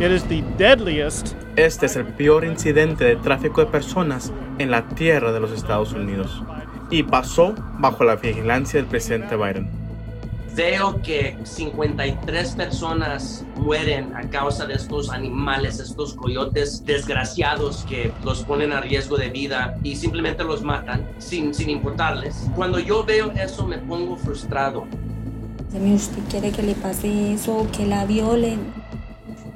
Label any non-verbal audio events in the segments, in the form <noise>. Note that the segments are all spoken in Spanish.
It is the deadliest Este es el peor incidente de tráfico de personas en la tierra de los Estados Unidos y pasó bajo la vigilancia del presidente Biden. Veo que 53 personas mueren a causa de estos animales, estos coyotes desgraciados que los ponen a riesgo de vida y simplemente los matan sin, sin importarles. Cuando yo veo eso me pongo frustrado. Si usted quiere que le pase eso, que la violen,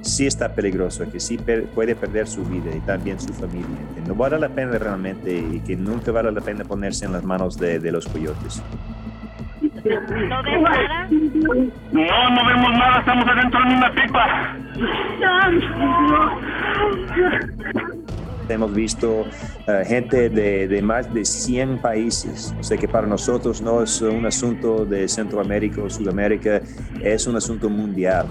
sí está peligroso, que sí per- puede perder su vida y también su familia, que no vale la pena realmente y que nunca vale la pena ponerse en las manos de, de los coyotes. ¿No ves nada? No, no vemos nada, estamos adentro de una pipa. Hemos visto eh, gente de, de más de 100 países, o sea que para nosotros no es un asunto de Centroamérica o Sudamérica, es un asunto mundial.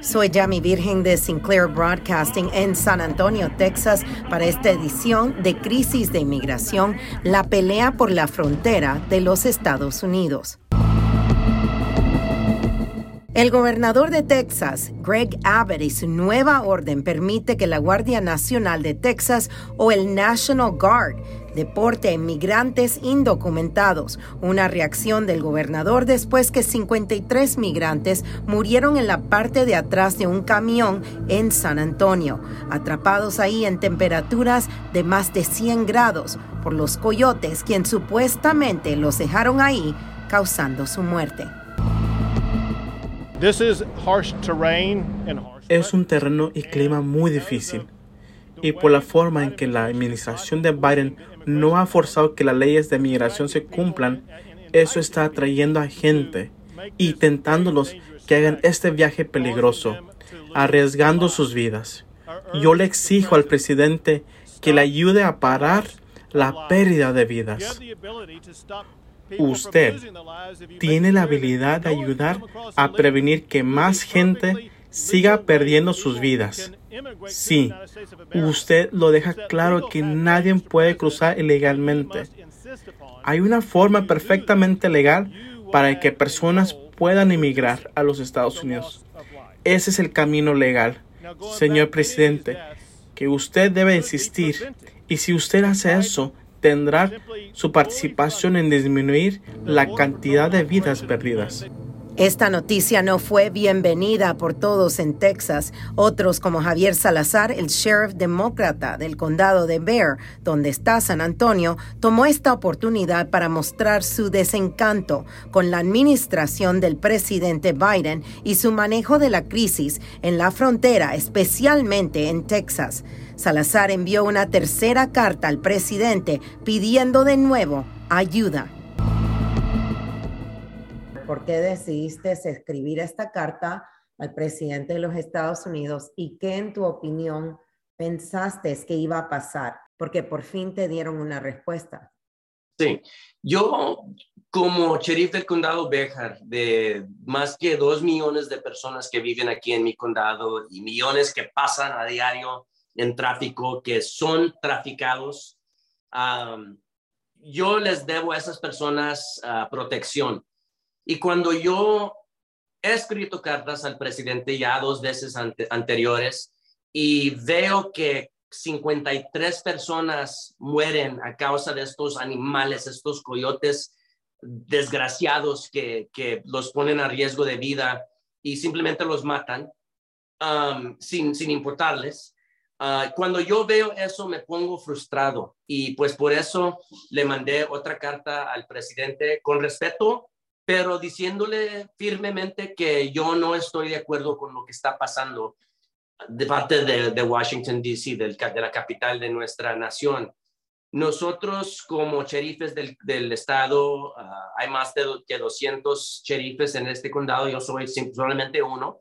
Soy Yami Virgen de Sinclair Broadcasting en San Antonio, Texas, para esta edición de Crisis de Inmigración, la pelea por la frontera de los Estados Unidos. El gobernador de Texas, Greg Abbott, y su nueva orden permite que la Guardia Nacional de Texas o el National Guard deporte a inmigrantes indocumentados, una reacción del gobernador después que 53 migrantes murieron en la parte de atrás de un camión en San Antonio, atrapados ahí en temperaturas de más de 100 grados por los coyotes, quien supuestamente los dejaron ahí, causando su muerte. Es un terreno y clima muy difícil. Y por la forma en que la administración de Biden no ha forzado que las leyes de migración se cumplan, eso está atrayendo a gente y tentándolos que hagan este viaje peligroso, arriesgando sus vidas. Yo le exijo al presidente que le ayude a parar la pérdida de vidas. Usted tiene la habilidad de ayudar a prevenir que más gente siga perdiendo sus vidas. Sí, usted lo deja claro que nadie puede cruzar ilegalmente. Hay una forma perfectamente legal para que personas puedan emigrar a los Estados Unidos. Ese es el camino legal, señor presidente, que usted debe insistir. Y si usted hace eso, tendrá su participación en disminuir la cantidad de vidas perdidas. Esta noticia no fue bienvenida por todos en Texas. Otros como Javier Salazar, el sheriff demócrata del condado de Bear, donde está San Antonio, tomó esta oportunidad para mostrar su desencanto con la administración del presidente Biden y su manejo de la crisis en la frontera, especialmente en Texas. Salazar envió una tercera carta al presidente pidiendo de nuevo ayuda. ¿Por qué decidiste escribir esta carta al presidente de los Estados Unidos y qué en tu opinión pensaste que iba a pasar? Porque por fin te dieron una respuesta. Sí, yo como sheriff del condado Béjar, de más que dos millones de personas que viven aquí en mi condado y millones que pasan a diario en tráfico, que son traficados, yo les debo a esas personas uh, protección. Y cuando yo he escrito cartas al presidente ya dos veces ante, anteriores y veo que 53 personas mueren a causa de estos animales, estos coyotes desgraciados que, los ponen a riesgo de vida y simplemente los matan sin, sin importarles. Uh, cuando yo veo eso me pongo frustrado y pues por eso le mandé otra carta al presidente con respeto, pero diciéndole firmemente que yo no estoy de acuerdo con lo que está pasando de parte de, de Washington, D.C., de la capital de nuestra nación. Nosotros como sheriffes del, del estado, uh, hay más de que 200 sheriffes en este condado, yo soy solamente uno.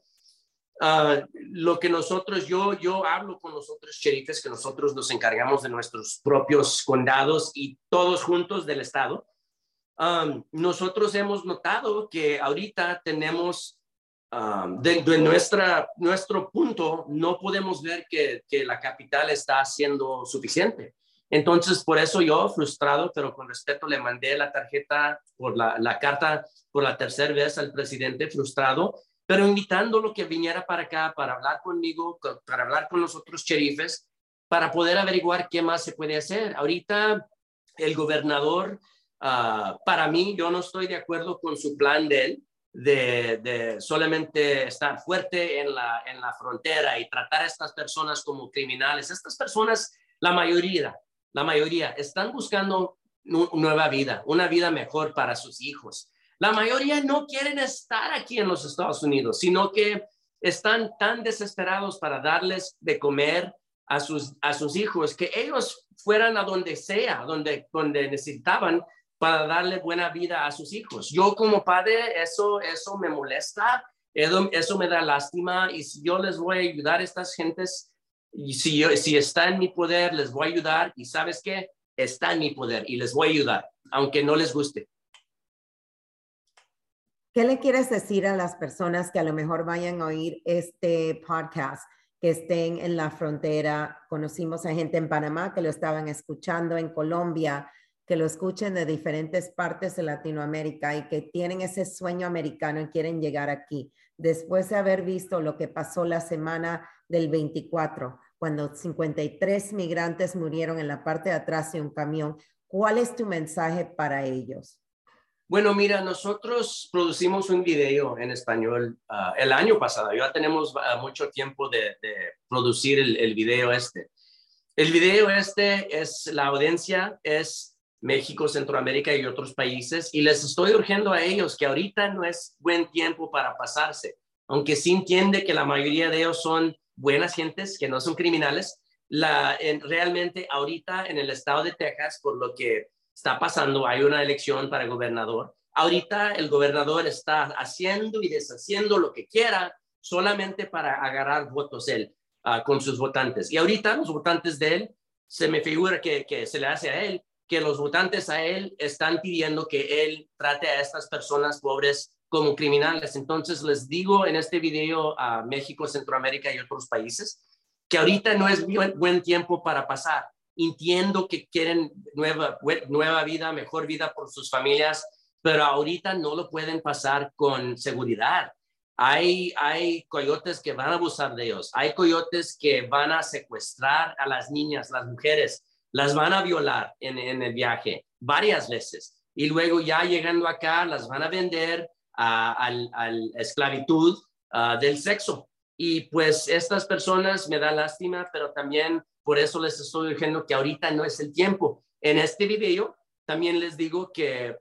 Ah, lo que nosotros, yo, yo hablo con los otros sheriffes que nosotros nos encargamos de nuestros propios condados y todos juntos del estado. Nosotros hemos notado que ahorita tenemos, um, de, de, nuestra, nuestro punto, no podemos ver que, que la capital está siendo suficiente. Entonces, por eso yo, frustrado, pero con respeto, le mandé la tarjeta por la, la carta por la tercera vez al presidente, frustrado, pero invitándolo que viniera para acá para hablar conmigo, para hablar con los otros sheriffes, para poder averiguar qué más se puede hacer. Ahorita el gobernador, uh, para mí, yo no estoy de acuerdo con su plan de él, de, de, solamente estar fuerte en la, en la frontera y tratar a estas personas como criminales. Estas personas, la mayoría, la mayoría están buscando nueva vida, una vida mejor para sus hijos. La mayoría no quieren estar aquí en los Estados Unidos, sino que están tan desesperados para darles de comer a sus, a sus hijos que ellos fueran a donde sea, donde, donde necesitaban para darle buena vida a sus hijos. Yo como padre, eso, eso me molesta, eso, me da lástima y si yo les voy a ayudar a estas gentes, y si, yo, si está en mi poder, les voy a ayudar y sabes qué, está en mi poder y les voy a ayudar, aunque no les guste. ¿Qué le quieres decir a las personas que a lo mejor vayan a oír este podcast, que estén en la frontera? Conocimos a gente en Panamá que lo estaban escuchando, en Colombia, que lo escuchen de diferentes partes de Latinoamérica y que tienen ese sueño americano y quieren llegar aquí. Después de haber visto lo que pasó la semana del 24, cuando 53 migrantes murieron en la parte de atrás de un camión, ¿cuál es tu mensaje para ellos? Bueno, mira, nosotros producimos un video en español uh, el año pasado. Ya tenemos uh, mucho tiempo de, producir el, video este. El video este es la audiencia, es México, Centroamérica y otros países. Y les estoy urgiendo a ellos que ahorita no es buen tiempo para pasarse. Aunque sí entiende que la mayoría de ellos son buenas gentes, que no son criminales. En, realmente ahorita en el estado de Texas, por lo que está pasando, hay una elección para gobernador. Ahorita el gobernador está haciendo y deshaciendo lo que quiera solamente para agarrar votos él uh, con sus votantes. Y ahorita los votantes de él, se me figura que, se le hace a él, que los votantes a él están pidiendo que él trate a estas personas pobres como criminales. Entonces les digo en este video a México, Centroamérica y otros países que ahorita no es buen tiempo para pasar entiendo que quieren nueva, nueva vida, mejor vida por sus familias, pero ahorita no lo pueden pasar con seguridad. Hay, hay coyotes que van a abusar de ellos, hay coyotes que van a secuestrar a las niñas, las mujeres, las van a violar en, en el viaje varias veces y luego ya llegando acá las van a vender a, la esclavitud uh, del sexo. Y pues estas personas me da lástima, pero también por eso les estoy diciendo que ahorita no es el tiempo. En este video también les digo que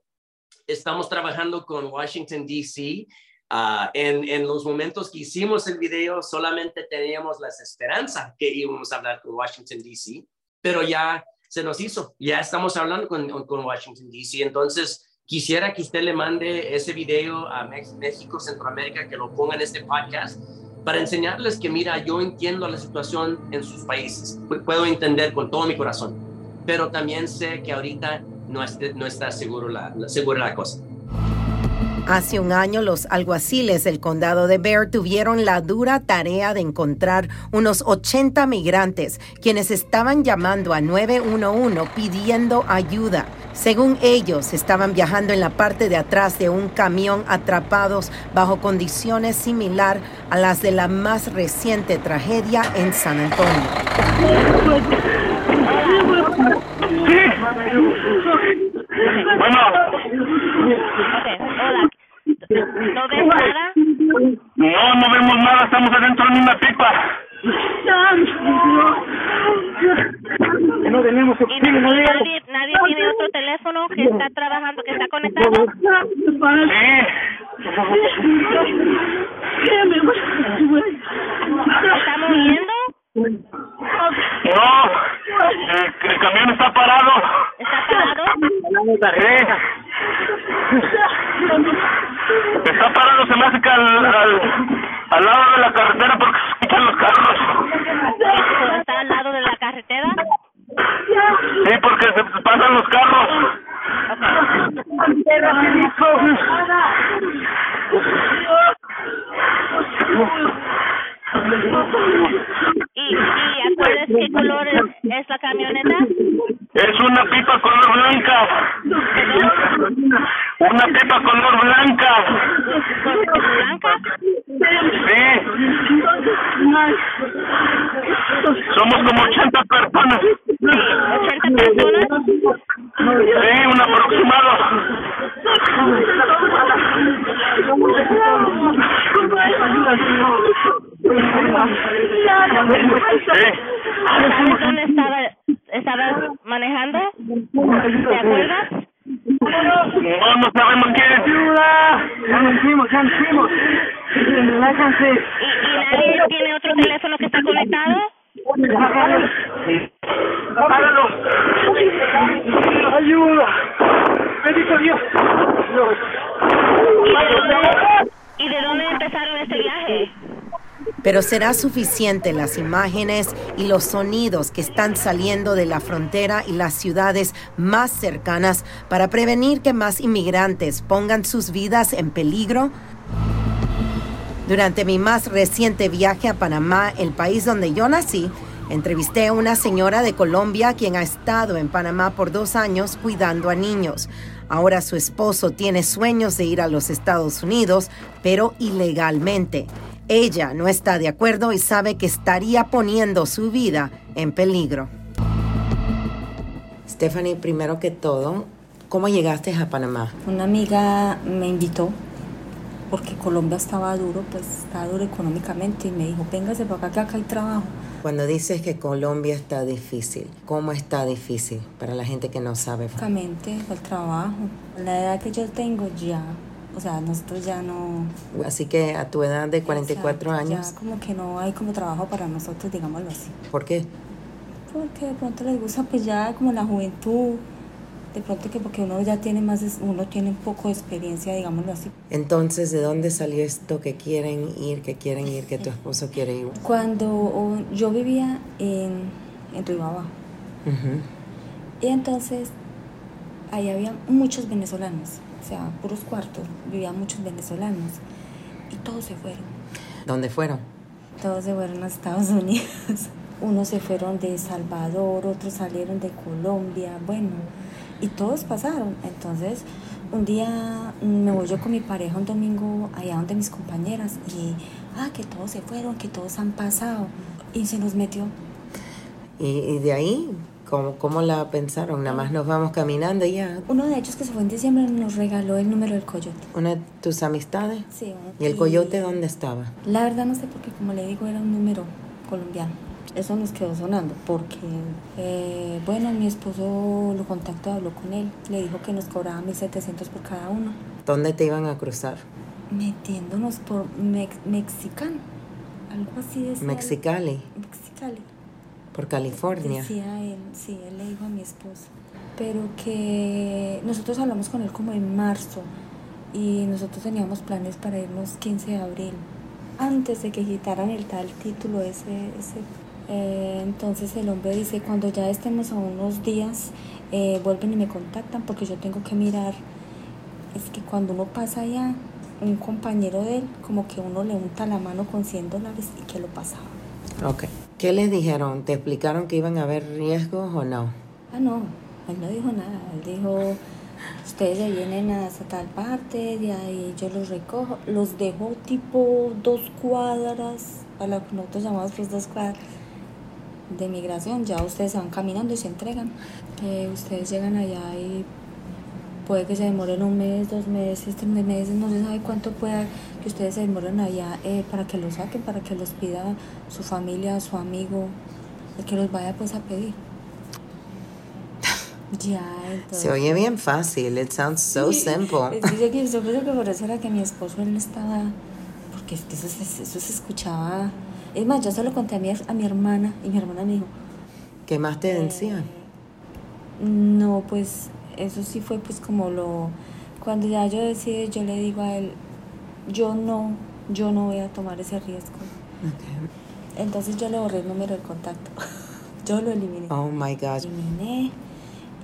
estamos trabajando con Washington, D.C. Uh, en, en, los momentos que hicimos el video solamente teníamos la esperanza que íbamos a hablar con Washington, D.C., pero ya se nos hizo, ya estamos hablando con, con Washington, D.C. Entonces, quisiera que usted le mande ese video a México, Centroamérica, que lo ponga en este podcast para enseñarles que, mira, yo entiendo la situación en sus países, puedo entender con todo mi corazón, pero también sé que ahorita no, está seguro la, segura la cosa. Hace un año los alguaciles del condado de Bear tuvieron la dura tarea de encontrar unos 80 migrantes quienes estaban llamando a 911 pidiendo ayuda. Según ellos, estaban viajando en la parte de atrás de un camión atrapados bajo condiciones similar a las de la más reciente tragedia en San Antonio. Bueno. hola. ¿No ves nada? No, no vemos nada, estamos adentro de una pipa. No tenemos oxígeno. ¿Nadie, ¿Nadie tiene otro teléfono que está trabajando, que está conectado? ¿Está moviendo? No, el, el camión está parado. ¿Está parado? Sí. Al, al, al lado de la carretera Gracias. Pero será suficiente las imágenes y los sonidos que están saliendo de la frontera y las ciudades más cercanas para prevenir que más inmigrantes pongan sus vidas en peligro. Durante mi más reciente viaje a Panamá, el país donde yo nací, entrevisté a una señora de Colombia quien ha estado en Panamá por dos años cuidando a niños. Ahora su esposo tiene sueños de ir a los Estados Unidos, pero ilegalmente. Ella no está de acuerdo y sabe que estaría poniendo su vida en peligro. Stephanie, primero que todo, ¿cómo llegaste a Panamá? Una amiga me invitó porque Colombia estaba duro, pues estaba duro económicamente y me dijo, véngase para acá que acá hay trabajo. Cuando dices que Colombia está difícil, ¿cómo está difícil para la gente que no sabe? Básicamente el trabajo. La edad que yo tengo ya, o sea, nosotros ya no... Así que a tu edad de 44 Exacto, años, Ya como que no hay como trabajo para nosotros, digámoslo así. ¿por qué? Porque de pronto les gusta pues ya como la juventud, de pronto que porque uno ya tiene más, uno tiene un poco de experiencia, digámoslo así. Entonces, ¿de dónde salió esto que quieren ir, que quieren ir, que tu esposo quiere ir? Cuando yo vivía en, en Río Abajo, y entonces ahí había muchos venezolanos, o sea, puros cuartos, vivían muchos venezolanos, y todos se fueron. ¿Dónde fueron? Todos se fueron a Estados Unidos. <laughs> Unos se fueron de Salvador, otros salieron de Colombia, bueno, y todos pasaron. Entonces, un día me voy yo con mi pareja un domingo allá donde mis compañeras y, ah, que todos se fueron, que todos han pasado. Y se nos metió. Y, y de ahí, ¿cómo, ¿cómo la pensaron? Nada más nos vamos caminando y ya. Uno de ellos que se fue en diciembre nos regaló el número del coyote. ¿Una de tus amistades? Sí. ¿Y el coyote dónde estaba? La verdad no sé porque como le digo era un número colombiano. Eso nos quedó sonando porque, eh, bueno, mi esposo lo contactó, habló con él, le dijo que nos cobraba 1.700 por cada uno, ¿Dónde te iban a cruzar? metiéndonos por Mex- Mexicano, algo así decía. Mexicali, Mexicali. Por California. Decía él, sí, él le dijo a mi esposo. Pero que nosotros hablamos con él como en marzo y nosotros teníamos planes para irnos 15 de abril, antes de que quitaran el tal título ese. ese. Eh, entonces el hombre dice, cuando ya estemos a unos días, eh, vuelven y me contactan porque yo tengo que mirar. Es que cuando uno pasa allá, un compañero de él, como que uno le unta la mano con 100 dólares y que lo pasaba. Ok. ¿Qué les dijeron? ¿Te explicaron que iban a haber riesgos o no? Ah, no, él no dijo nada. Él dijo, ustedes ya vienen hasta tal parte, de ahí yo los recojo. Los dejo tipo dos cuadras, a lo que nosotros llamamos pues dos cuadras de migración. Ya ustedes se van caminando y se entregan. Eh, ustedes llegan allá y puede que se demoren un mes, dos meses, tres meses, no se sabe cuánto pueda que ustedes se demoren allá eh, para que los saquen, para que los pida su familia, su amigo, el que los vaya pues a pedir. <laughs> Ya, entonces. Se oye bien fácil. It sounds so simple. Dice que <laughs> yo creo que por eso era que mi esposo él no estaba, porque es que eso, eso se escuchaba. Es más, yo se lo conté a mi, a mi hermana y mi hermana me dijo, ¿Qué más te decían? no, pues eso sí fue pues como lo, cuando ya yo decidí, yo le digo a él, yo no, yo no voy a tomar ese riesgo. Entonces yo le borré el número de contacto. <laughs> yo lo eliminé. Oh my God. Eliminé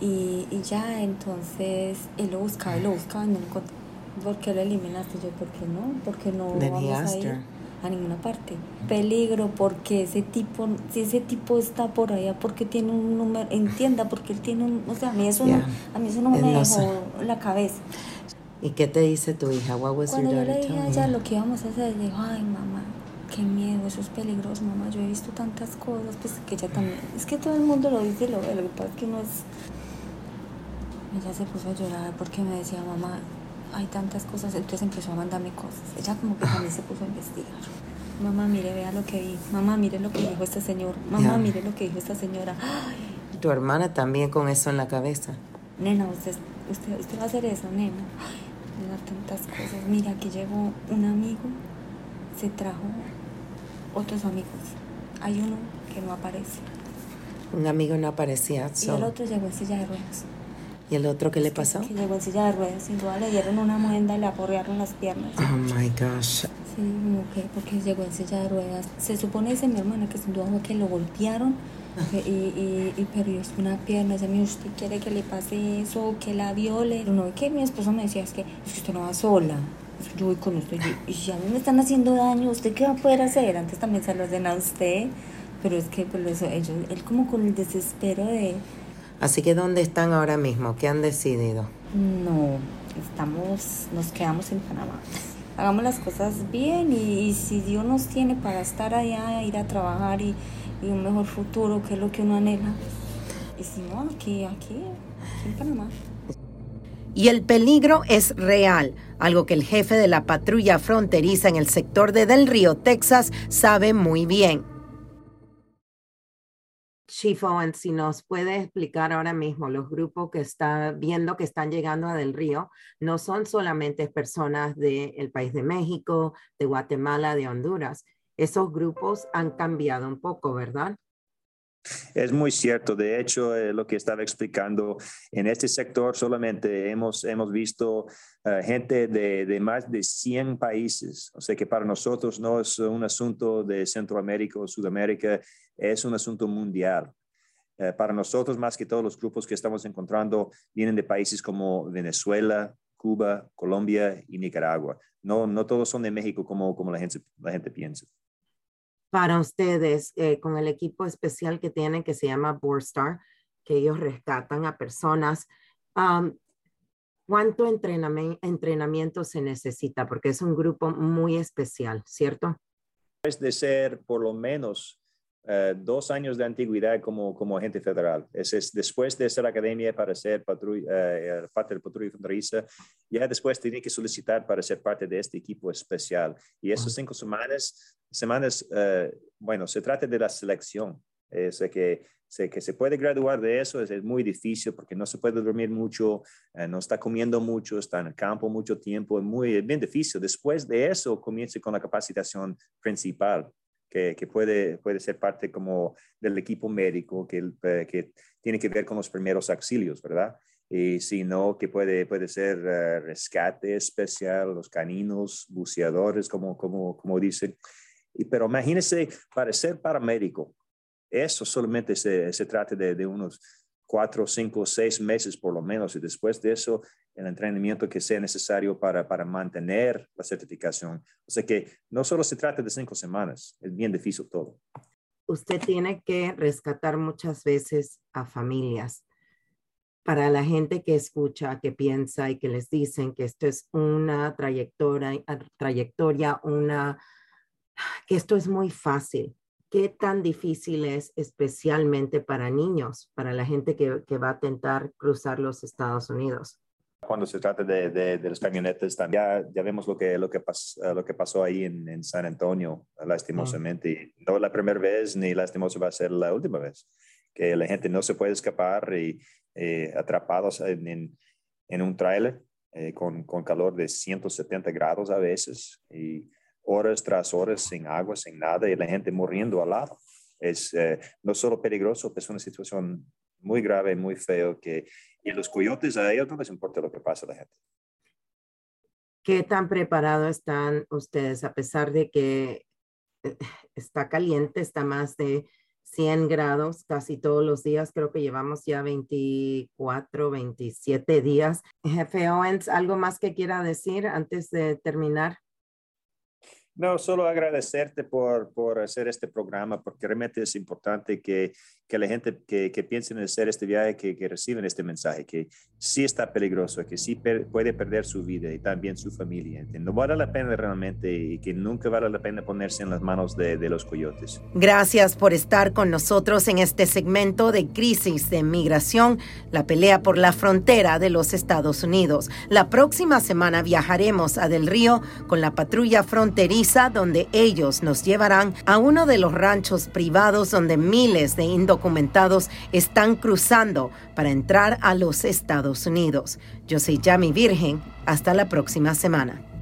y, y ya, entonces él lo buscaba y lo buscaba no lo. ¿Por qué lo eliminaste? Yo, ¿por qué no? Porque no Then he vamos a ir her. a ninguna parte. Peligro, porque ese tipo, si ese tipo está por allá, porque tiene un número, entienda, porque él tiene un, o sea, a mí eso Yeah. no, a mí eso no Él me dejó la cabeza. ¿Y qué te dice tu hija? What was Cuando your yo le dije a ella lo que íbamos a hacer, dijo, ay mamá, qué miedo, eso es peligroso, mamá, yo he visto tantas cosas, pues que ella también, es que todo el mundo lo dice y lo ve, lo que pasa es que no es... Ella se puso a llorar porque me decía, mamá, hay tantas cosas, entonces empezó a mandarme cosas. Ella como que también se puso a investigar. Mamá, mire, vea lo que vi. Mamá, mire lo que dijo este señor. Mamá, mire lo que dijo esta señora. Ay, Tu hermana también con eso en la cabeza. nena, usted, usted, usted va a hacer eso, nena. Ay, me da tantas cosas. Mira, aquí llegó un amigo, se trajo otros amigos. Hay uno que no aparece. Un amigo no aparecía. Y so- el otro llegó en silla de ruedas. ¿Y el otro qué le pasó? Que llegó en silla de ruedas. Sin duda le dieron una muenda y le aporrearon las piernas. Oh my gosh. Sí, mujer, porque llegó en silla de ruedas. Se supone, dice mi hermana, que sin duda fue que lo golpearon que- y, y, y perdió una pierna. "Mire, ¿usted quiere que le pase eso, que la viole? No, que mi esposo me decía, es que, es que usted no va sola. Es que yo voy con usted. Y, y si a mí me están haciendo daño, ¿usted qué va a poder hacer? Antes también se lo hacen a usted. Pero es que, pues, eso, ellos, él como con el desespero de, Así que ¿dónde están ahora mismo? ¿Qué han decidido? No, estamos, nos quedamos en Panamá. Hagamos las cosas bien y, y si Dios nos tiene para estar allá, ir a trabajar y, y un mejor futuro, que es lo que uno anhela. Y si no, aquí, aquí, aquí en Panamá. Y el peligro es real, algo que el jefe de la patrulla fronteriza en el sector de Del Río, Texas, sabe muy bien. Chief Owen, si nos puede explicar ahora mismo, los grupos que está viendo que están llegando a Del Río no son solamente personas del país de México, de Guatemala, de Honduras. Esos grupos han cambiado un poco, ¿verdad? Es muy cierto. De hecho, eh, lo que estaba explicando, en este sector solamente hemos, hemos visto eh, gente de, de más de 100 países. O sea que para nosotros no es un asunto de Centroamérica o Sudamérica, es un asunto mundial. Eh, para nosotros, más que todos los grupos que estamos encontrando, vienen de países como Venezuela, Cuba, Colombia y Nicaragua. No, no todos son de México como, como la, gente, la gente piensa. Para ustedes eh, con el equipo especial que tienen que se llama Borstar, que ellos rescatan a personas. um, ¿Cuánto entrenami- entrenamiento se necesita? Porque es un grupo muy especial, ¿cierto? es de ser por lo menos eh, dos años de antigüedad como, como agente federal. Es, es después de hacer academia para ser patrulla, eh, parte del patrulla fronteriza, ya después tiene que solicitar para ser parte de este equipo especial. Y esas cinco semanas, semanas bueno, se trata de la selección. Es que, sé que se puede graduar de eso, es, es muy difícil porque no se puede dormir mucho, eh, no está comiendo mucho, está en el campo mucho tiempo, es muy es bien difícil. Después de eso, comienza con la capacitación principal, que, que puede, puede ser parte como del equipo médico, que, eh, que tiene que ver con los primeros auxilios, ¿verdad? Y si no, que puede, puede ser eh, rescate especial, los caninos, buceadores, como, como, como dicen. Y, pero imagínese, para ser paramédico, eso solamente se, se trata de, de unos cuatro, cinco, seis meses por lo menos, y después de eso, el entrenamiento que sea necesario para, para mantener la certificación. O sea que no solo se trata de cinco semanas, es bien difícil todo. Usted tiene que rescatar muchas veces a familias. Para la gente que escucha, que piensa y que les dicen que esto es una trayectoria, trayectoria una, que esto es muy fácil. ¿Qué tan difícil es especialmente para niños, para la gente que, que va a intentar cruzar los Estados Unidos? Cuando se trata de, de, de las camionetas, también ya, ya vemos lo que, lo que, pas, uh, lo que pasó ahí en, en San Antonio, lastimosamente. Mm. No la primera vez ni lastimoso va a ser la última vez, que la gente no se puede escapar y eh, atrapados en, en, en, un tráiler eh, con, con calor de 170 grados a veces y horas tras horas sin agua, sin nada y la gente muriendo al lado. Es eh, no solo peligroso, es una situación muy grave, muy feo que y los coyotes a ellos no les importa lo que pasa a la gente. ¿Qué tan preparados están ustedes a pesar de que eh, está caliente, está más de 100 grados casi todos los días. Creo que llevamos ya 24, 27 días. Jefe Owens, ¿algo más que quiera decir antes de terminar? No, solo agradecerte por, por hacer este programa, porque realmente es importante que, que la gente que, que piense en hacer este viaje, que, que, reciben este mensaje, que sí está peligroso, que sí puede perder su vida y también su familia. No vale la pena realmente y que nunca vale la pena ponerse en las manos de, de los coyotes. Gracias por estar con nosotros en este segmento de Crisis de Migración, la pelea por la frontera de los Estados Unidos. La próxima semana viajaremos a Del Río con la patrulla fronteriza donde ellos nos llevarán a uno de los ranchos privados donde miles de indocumentados están cruzando para entrar a los Estados Unidos. Yo soy Yami Virgen. Hasta la próxima semana.